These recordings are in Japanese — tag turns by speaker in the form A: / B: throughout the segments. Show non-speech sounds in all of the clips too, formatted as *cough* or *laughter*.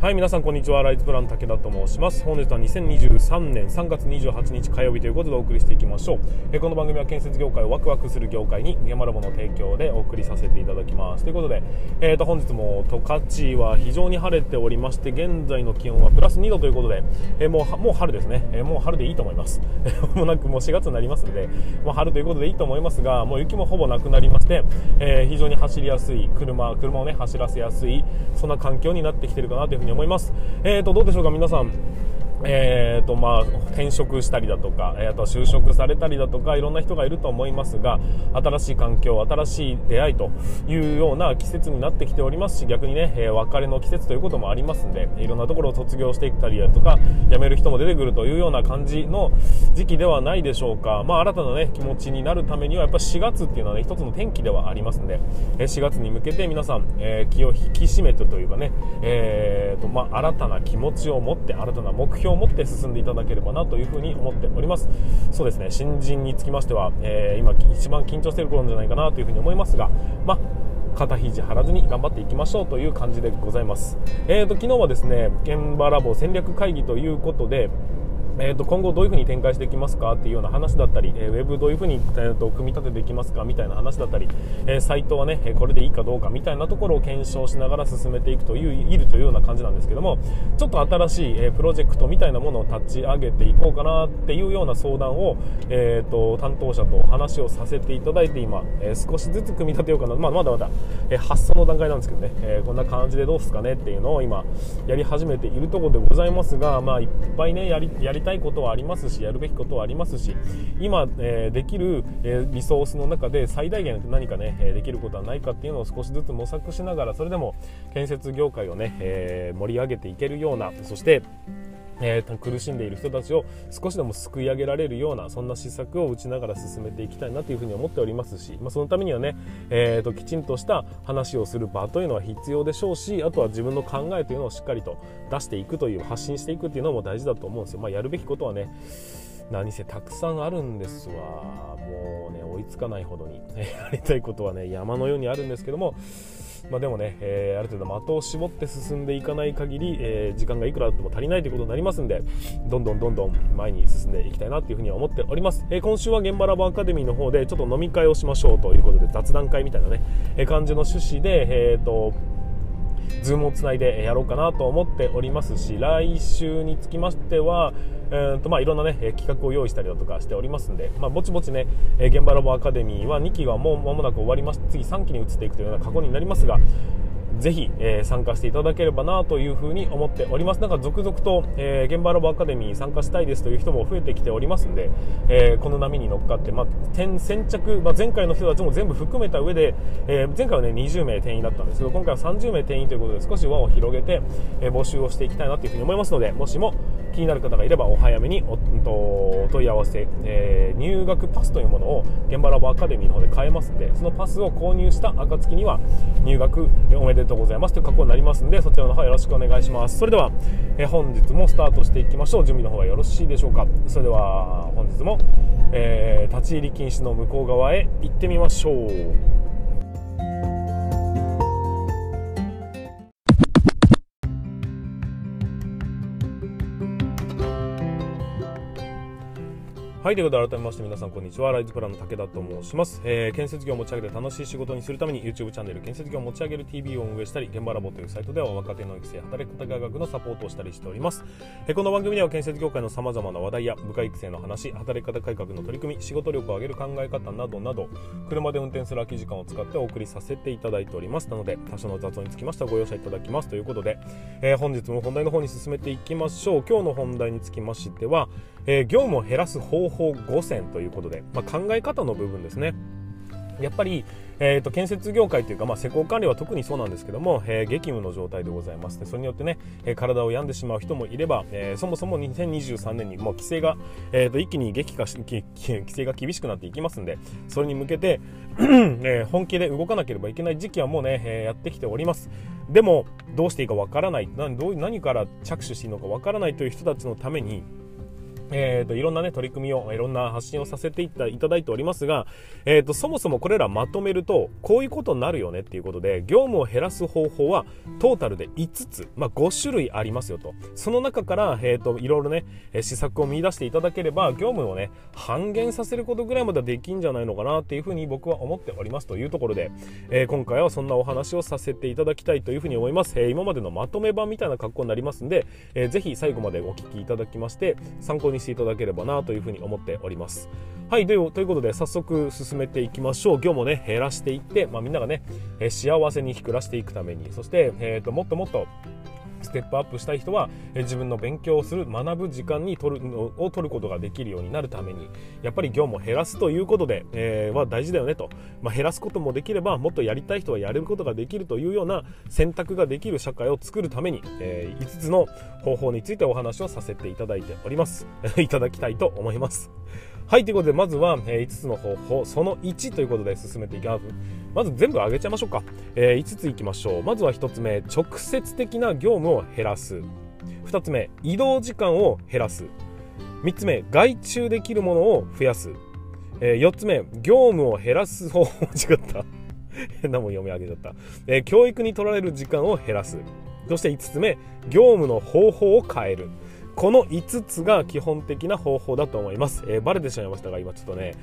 A: はい皆さんこんにちは。ライズプラン武田と申します。本日は2023年3月28日火曜日ということでお送りしていきましょう。えこの番組は建設業界をワクワクする業界にゲマラボの提供でお送りさせていただきます。ということで、えー、と本日も十勝は非常に晴れておりまして現在の気温はプラス2度ということで、えー、もうもう春ですね、えー、もう春でいいと思います。*laughs* もうなんかもう4月になりますのでもう春ということでいいと思いますがもう雪もほぼなくなりまして、え非常に走りやすい車車をね走らせやすいそんな環境になってきてるかなというふうにに思います。えーと、どうでしょうか皆さんえーとまあ、転職したりだとか、えー、あとは就職されたりだとかいろんな人がいると思いますが新しい環境新しい出会いというような季節になってきておりますし逆にね、えー、別れの季節ということもありますんでいろんなところを卒業していったりだとか辞める人も出てくるというような感じの時期ではないでしょうか、まあ、新たな、ね、気持ちになるためにはやっぱ4月っていうのは、ね、一つの転機ではありますんで、えー、4月に向けて皆さん、えー、気を引き締めてというかね、えーとまあ、新たな気持ちを持って新たな目標を持って進んでいただければなというふうに思っておりますそうですね新人につきましては、えー、今一番緊張している頃じゃないかなというふうに思いますがまあ肩肘張らずに頑張っていきましょうという感じでございます。えーと、昨日はですね、現場ラボ戦略会議ということで、えー、と今後どういうふうに展開していきますかっていうような話だったり、えー、ウェブどういうふうに、えー、と組み立てていきますかみたいな話だったり、えー、サイトはねこれでいいかどうかみたいなところを検証しながら進めていくといういるというような感じなんですけどもちょっと新しい、えー、プロジェクトみたいなものを立ち上げていこうかなっていうような相談を、えー、と担当者と話をさせていただいて今、えー、少しずつ組み立てようかな、まあ、まだまだ、えー、発想の段階なんですけどね、えー、こんな感じでどうすかねっていうのを今やり始めているところでございますが、まあ、いっぱいねやりやりたいことはありますしやるべきことはありますし今、えー、できる、えー、リソースの中で最大限何かね、えできることはないかっていうのを少しずつ模索しながらそれでも建設業界をね、え盛り上げていけるようなそしてえー、苦しんでいる人たちを少しでも救い上げられるようなそんな施策を打ちながら進めていきたいなというふうに思っておりますし、まあ、そのためにはね、えーと、きちんとした話をする場というのは必要でしょうしあとは自分の考えというのをしっかりと出していくという発信していくというのも大事だと思うんですよ、まあ、やるべきことはね何せたくさんあるんですわ。もうね追いつかないほどに。*laughs* やりたいことはね山のようにあるんですけども。まあ、でもね、えー、ある程度的を絞って進んでいかない限り、えー、時間がいくらあっても足りないということになりますんでどんどんどんどん前に進んでいきたいなというふうには思っております、えー、今週は現場ラボアカデミーの方でちょっと飲み会をしましょうということで雑談会みたいなね、え感じの趣旨で、えーとズームをつないでやろうかなと思っておりますし来週につきましては、えーとまあ、いろんな、ね、企画を用意したりだとかしておりますんで、まあ、ぼちぼちね現場ラボアカデミーは2期がもう間もなく終わります。次3期に移っていくというような過去になりますがぜひ、えー、参加していただければなというふうに思っております。なんか続々と、えー、現場ラボアカデミーに参加したいですという人も増えてきておりますんで、えー、この波に乗っかって、まあ、先着、まあ、前回の人たちも全部含めた上で、え前回はね、20名定員だったんですけど、今回は30名定員ということで少し輪を広げて、え募集をしていきたいなというふうに思いますので、もしも気になる方がいればお早めにおお問い合わせ、え入学パスというものを現場ラボアカデミーの方で買えますんで、そのパスを購入した暁には入学おめでとうとうございます。という格好になりますのでそちらの方よろしくお願いします。それでは、え本日もスタートしていきましょう。準備の方はよろしいでしょうか。それでは本日も、えー、立ち入り禁止の向こう側へ行ってみましょう。はい、ということで改めまして皆さんこんにちは。ライズプランの武田と申します。えー、建設業を持ち上げて楽しい仕事にするために YouTube チャンネル建設業を持ち上げる TV を運営したり、現場ラボというサイトでは若手の育成、働き方改革のサポートをしたりしております。えー、この番組では建設業界の様々な話題や部下育成の話、働き方改革の取り組み、仕事力を上げる考え方などなど、車で運転する空き時間を使ってお送りさせていただいております。なので、多少の雑音につきましてはご容赦いただきますということで、えー、本日も本題の方に進めていきましょう。今日の本題につきましては、えー、業務を減らす方法5選ということで、まあ、考え方の部分ですね。やっぱり、えーと、建設業界というか、まあ、施工管理は特にそうなんですけども、えー、激務の状態でございます。でそれによってね、えー、体を病んでしまう人もいれば、えー、そもそも2023年にもう規制が、えーと、一気に激化し規制が厳しくなっていきますんでそれに向けて *clears throat* えー、本気で動かなければいけない時期はもうね、えー、やってきております。でもどうしていいかわからない。何どう何から着手していいのかわからないという人たちのためにえーと、いろんな、ね、取り組みをいろんな発信をさせていただいておりますが、えーと、そもそもこれらまとめるとこういうことになるよねっていうことで業務を減らす方法はトータルで5つ、まあ、5種類ありますよと。その中から、えーと、いろいろね施策を見出していただければ業務をね半減させることぐらいまではできんじゃないのかなっていうふうに僕は思っておりますというところで、えー、今回はそんなお話をさせていただきたいというふうに思います、えー、今までのまとめ版みたいな格好になりますんで、えー、ぜひ最後までお聞きいただきまして参考にしていただければなというふうに思っております。はい、ということで早速進めていきましょう。今日もね、減らしていって、まあ、みんながね、え幸せに暮らしていくために、そして、えーと、もっともっとステップアップしたい人は、自分の勉強をする学ぶ時間に取るのを取ることができるようになるためにやっぱり業務を減らすということで、えー、は大事だよねと、まあ、減らすこともできればもっとやりたい人はやれることができるというような選択ができる社会を作るために、えー、5つの方法についてお話をさせていただいております。*laughs* いただきたいと思います。はいということでまずは、えー、5つの方法その1ということで進めていきます。まず全部上げちゃいましょうか、えー、5ついきましょう。まずは1つ目直接的な業務を減らす。2つ目移動時間を減らす。3つ目外注できるものを増やす、えー、4つ目業務を減らす方法。違った。*laughs* 変なもん読み上げちゃった、えー、教育に取られる時間を減らす。そして5つ目業務の方法を変える。この5つが基本的な方法だと思います。えー、バレてしまいましたが、今ちょっとね、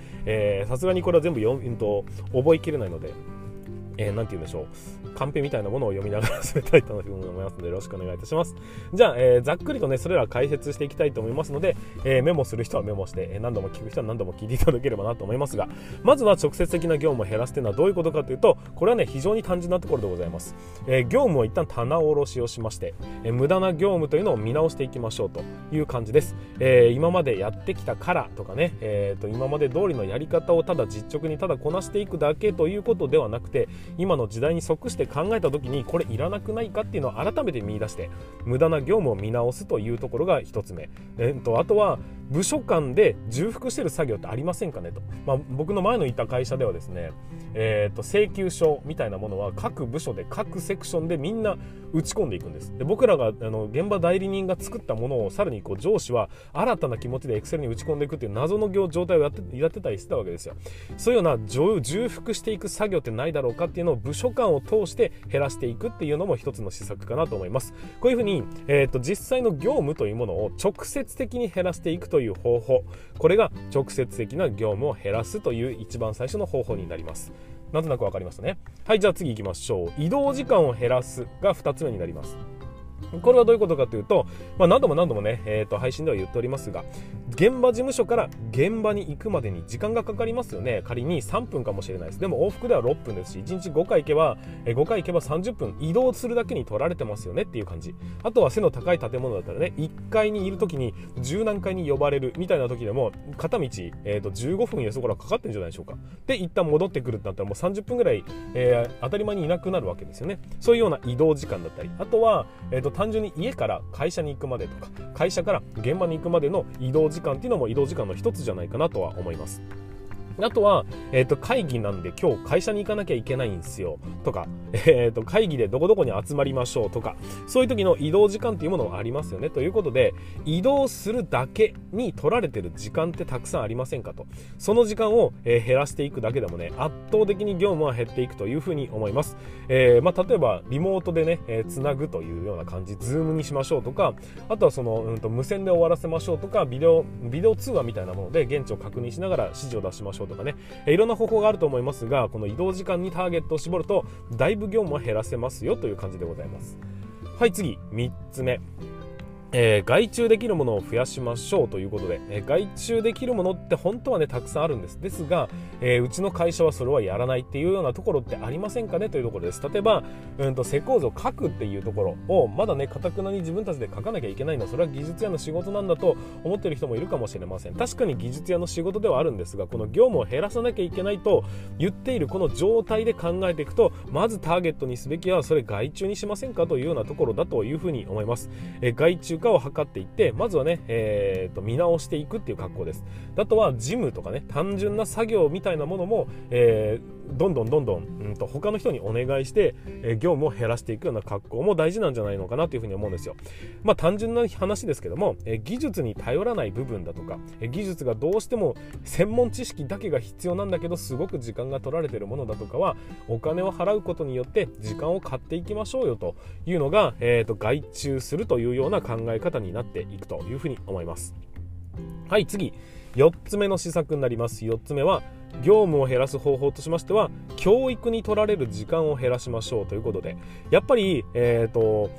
A: さすがにこれは全部読むと覚えきれないので、えー、て言うんでしょう。カンペみたいなものを読みながら進めたいと思いますので、よろしくお願いいたします。じゃあ、えー、ざっくりとね、それら解説していきたいと思いますので、えー、メモする人はメモして、え何度も聞く人は何度も聞いていただければなと思いますが、まずは直接的な業務を減らすというのはどういうことかというと、これはね、非常に単純なところでございます。え業務を一旦棚卸しをしまして、え無駄な業務というのを見直していきましょうという感じです。え今までやってきたからとかね、えーと、今まで通りのやり方をただ実直にただこなしていくだけということではなくて、今の時代に即して考えた時にこれいらなくないかっていうのを改めて見出して無駄な業務を見直すというところが1つ目、えー、とあとは部署間で重複してる作業ってありませんかねと、まあ、僕の前のいた会社ではですね、えー、と請求書みたいなものは各部署で各セクションでみんな打ち込んでいくんです。で僕らがあの現場代理人が作ったものをさらにこう上司は新たな気持ちでエクセルに打ち込んでいくっていう謎の状態をやってやってたりしてたわけですよ。そういうような重複していく作業ってないだろうかっていうのを部署間を通して減らしていくっていうのも一つの施策かなと思います。こういうふうに、えー、と実際の業務というものを直接的に減らしていくとという方法。これが直接的な業務を減らすという一番最初の方法になります。なんとなく分かりましたね。はいじゃあ次行きましょう。移動時間を減らすが2つ目になります。これはどういうことかというと、まあ、何度も何度もね、えー、と配信では言っておりますが現場事務所から現場に行くまでに時間がかかりますよね。仮に3分かもしれないです。でも往復では6分ですし1日5回行けば、え5回行けば30分移動するだけに取られてますよね。っていう感じ。あとは背の高い建物だったらね1階にいる時に十何階に呼ばれるみたいな時でも片道、えー、と15分やそこらかかってるんじゃないでしょうか。で一旦戻ってくるってなったらもう30分ぐらい、えー、当たり前にいなくなるわけですよね。そういうような移動時間だったり。あとは、えー、と単純に家から会社に行くまでとか会社から現場に行くまでの移動時間っていうのも移動時間の一つじゃないかなとは思います。あとは、えっ、ー、と、会議なんで今日会社に行かなきゃいけないんですよ。とか、えっ、ー、と、会議でどこどこに集まりましょうとか、そういう時の移動時間っていうものがありますよね。ということで、移動するだけに取られてる時間ってたくさんありませんかと。その時間を、えー、減らしていくだけでもね、圧倒的に業務は減っていくというふうに思います。えまあ、例えば、リモートでね、えー、つなぐというような感じ、ズームにしましょうとか、あとはその、うんと、無線で終わらせましょうとか、ビデオ、ビデオ通話みたいなもので現地を確認しながら指示を出しましょうとかね、えいろんな方法があると思いますがこの移動時間にターゲットを絞るとだいぶ業務は減らせますよという感じでございます。はい次。3つ目。えー、外注できるものを増やしましょうということで、えー、外注できるものって本当はねたくさんあるんです。ですが、えー、うちの会社はそれはやらないっていうようなところってありませんかねというところです。例えば、うんと、施工図を書くっていうところをまだねかたくなに自分たちで書かなきゃいけないのはそれは技術屋の仕事なんだと思ってる人もいるかもしれません。確かに技術屋の仕事ではあるんですがこの業務を減らさなきゃいけないと言っているこの状態で考えていくとまずターゲットにすべきはそれ外注にしませんかというようなところだというふうに思います、え外注化を図っていっててまずはね、えー、と見直していくっていう格好です。あとは事務とかね単純な作業みたいなものも、えーどんどんどんどん、うん、と他の人にお願いして、え業務を減らしていくような格好も大事なんじゃないのかなというふうに思うんですよ。まあ単純な話ですけども、え技術に頼らない部分だとか、え技術がどうしても専門知識だけが必要なんだけどすごく時間が取られてるものだとかはお金を払うことによって時間を買っていきましょうよというのが、えーと、外注するというような考え方になっていくというふうに思います。はい次4つ目の施策になります4つ目は業務を減らす方法としましては教育に取られる時間を減らしましょうということでやっぱりえっ、ー、と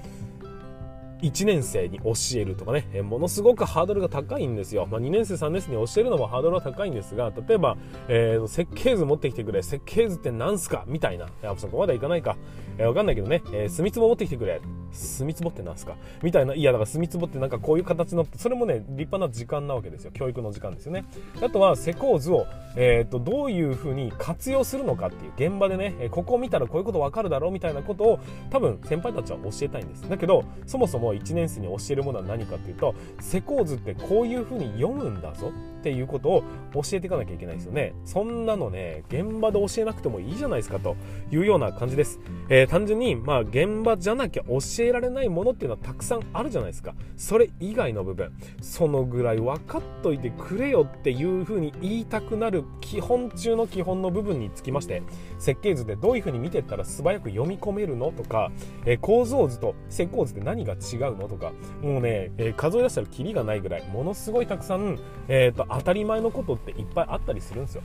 A: 1年生に教えるとかね、えものすごくハードルが高いんですよ。まあ、2年生、3年生に教えるのもハードルは高いんですが、例えば、えー、設計図持ってきてくれ、設計図って何すか？みたいな。いや、そこまではいかないか。えー、わかんないけどね、えー、墨壺持ってきてくれ。墨壺って何すか？みたいな。いや、だから墨壺ってなんかこういう形の、それもね、立派な時間なわけですよ。教育の時間ですよね。あとは、施工図を、えっ、と、どういうふうに活用するのかっていう、現場でね、ここを見たらこういうことわかるだろうみたいなことを、多分、先輩たちは教えたいんです。だけど、そもそも1年生に教えるものは何かっていうと施工図ってこういうふうに読むんだぞっていうことを教えていかなきゃいけないですよねそんなのね現場で教えなくてもいいじゃないですかというような感じです、えー、単純にまあ現場じゃなきゃ教えられないものっていうのはたくさんあるじゃないですか。それ以外の部分。そのぐらい分かっといてくれよっていうふうに言いたくなる基本中の基本の部分につきまして設計図でどういうふうに見てったら素早く読み込めるのとか、えー、構造図と施工図って何が違うのとかもうね、えー、数え出したらキリがないぐらいものすごいたくさん、えーと、当たり前のことっていっぱいあったりするんですよ。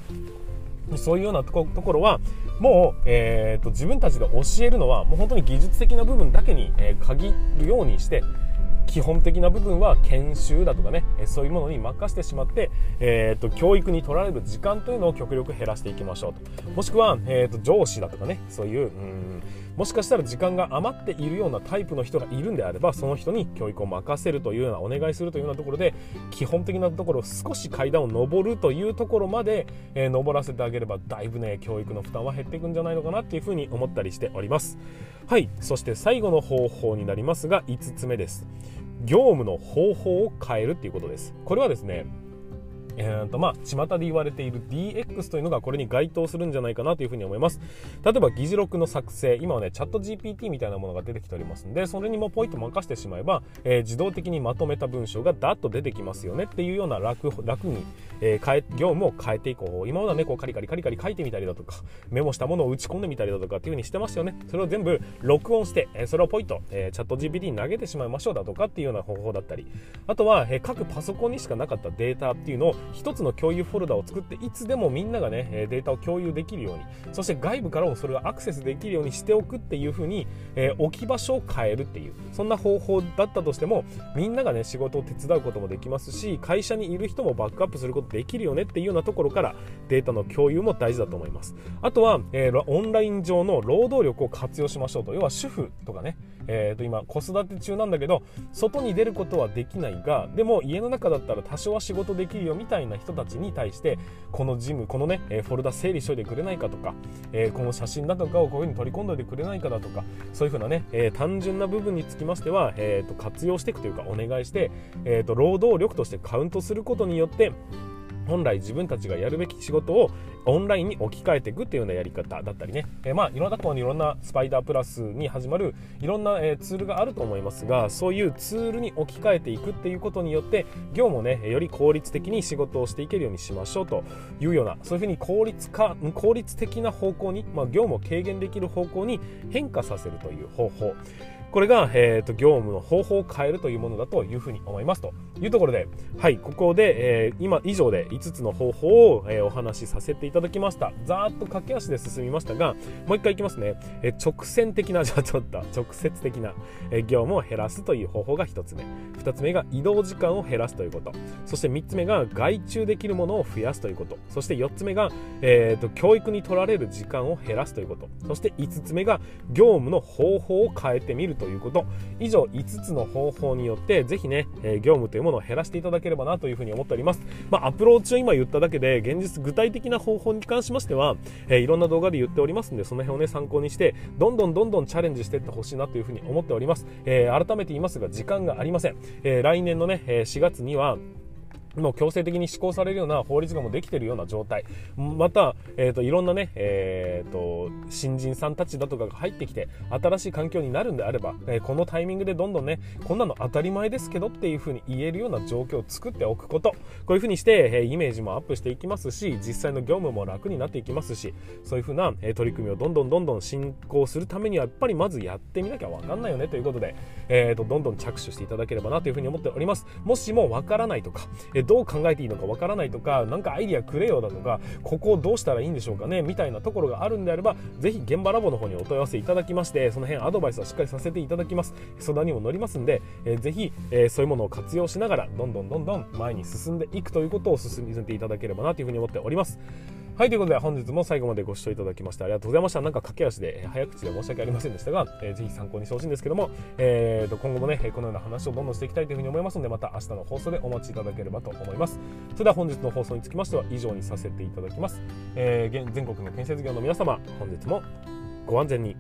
A: そういうようなところはもう、えーと、自分たちで教えるのはもう本当に技術的な部分だけに、えー、限るようにして基本的な部分は研修だとかねそういうものに任せてしまって、えーと、教育に取られる時間というのを極力減らしていきましょうと。もしくは、えーと上司だとかねそういううんもしかしたら時間が余っているようなタイプの人がいるんであればその人に教育を任せるというようなお願いするというようなところで基本的なところ少し階段を上るというところまで、えー、登らせてあげればだいぶね教育の負担は減っていくんじゃないのかなっていうふうに思ったりしております。はい。そして最後の方法になりますが5つ目です。業務の方法を変えるっていうことです。これはですねえーとまあ、巷で言われている DX というのがこれに該当するんじゃないかなというふうに思います。例えば議事録の作成、今はね、チャット GPT みたいなものが出てきておりますんで、それにもポイント任せてしまえば、えー、自動的にまとめた文章がダッと出てきますよねっていうような楽楽に、えー、変え業務を変えていこう。今まではね、こうカリカリカリカリ書いてみたりだとか、メモしたものを打ち込んでみたりだとかっていうふうにしてましたよね。それを全部録音して、えー、それをポイント、えー、チャット GPT に投げてしまいましょうだとかっていうような方法だったり、あとは、えー、各パソコンにしかなかったデータっていうのを一つの共有フォルダを作っていつでもみんながねデータを共有できるようにそして外部からもそれをアクセスできるようにしておくっていう風に、えー、置き場所を変えるっていうそんな方法だったとしてもみんながね仕事を手伝うこともできますし会社にいる人もバックアップすることできるよねっていうようなところからデータの共有も大事だと思います。あとは、えー、オンライン上の労働力を活用しましょうと。要は主婦とかねえー、と今子育て中なんだけど外に出ることはできないがでも家の中だったら多少は仕事できるよみたいな人たちに対してこのジムこのね、えフォルダ整理しといてくれないかとか、えー、この写真だとかをこういうふうに取り込んでおいてくれないかだとかそういうふうなね、えー、単純な部分につきましては、えー、と活用していくというかお願いして、えー、と労働力としてカウントすることによって本来自分たちがやるべき仕事をオンラインに置き換えていくっていうようなやり方だったりね、えー、まあいろんなところにいろんなスパイダープラスに始まるいろんな、えー、ツールがあると思いますがそういうツールに置き換えていくっていうことによって業務をねより効率的に仕事をしていけるようにしましょうというようなそういうふうに効率化効率的な方向に、まあ、業務を軽減できる方向に変化させるという方法。これが、えーと、業務の方法を変えるというものだというふうに思いますというところで、はい、ここで、えー、今以上で5つの方法を、えー、お話しさせていただきました。ざーっと駆け足で進みましたが、もう一回いきますね。えー、直線的な、じゃあちょっと直接的な、えー、業務を減らすという方法が1つ目。2つ目が移動時間を減らすということ。そして3つ目が外注できるものを増やすということ。そして4つ目が、えーと、教育に取られる時間を減らすということ。そして5つ目が業務の方法を変えてみるとということ。以上5つの方法によってぜひね、え業務というものを減らしていただければなというふうに思っております、まあ、アプローチを今言っただけで現実具体的な方法に関しましては、えいろんな動画で言っておりますんでその辺をね参考にしてどんどんどんどんチャレンジしていってほしいなというふうに思っております、え、改めて言いますが時間がありません、え、来年のね4月にはもう強制的に施行されるような法律がもうできているような状態。また、えーと、いろんなね、えーと、新人さんたちだとかが入ってきて新しい環境になるんであれば、えー、このタイミングでどんどんねこんなの当たり前ですけどっていう風に言えるような状況を作っておくこと。こういう風にして、え、イメージもアップしていきますし実際の業務も楽になっていきますしそういう風な、え、取り組みをどんどんどんどん進行するためにはやっぱりまずやってみなきゃ分かんないよねということで、えーと、どんどん着手していただければなという風に思っております。もしも分からないとか、えどう考えていいのかかわからないとか何かアイディアくれよだとかここをどうしたらいいんでしょうかねみたいなところがあるんであればぜひ現場ラボの方にお問い合わせいただきましてその辺アドバイスはしっかりさせていただきます。相談にも乗りますんで、えー、ぜひ、えー、そういうものを活用しながらどんどんどんどん前に進んでいくということを進めていただければなというふうに思っております。はい、ということで本日も最後までご視聴いただきましてありがとうございました。なんか駆け足で、早口で申し訳ありませんでしたが、えー、ぜひ参考にしてほしいんですけども、えー、と今後もね、このような話をどんどんしていきたいというふうに思いますので、また明日の放送でお待ちいただければと思います。それでは本日の放送につきましては以上にさせていただきます。えー、全国の建設業の皆様、本日もご安全に。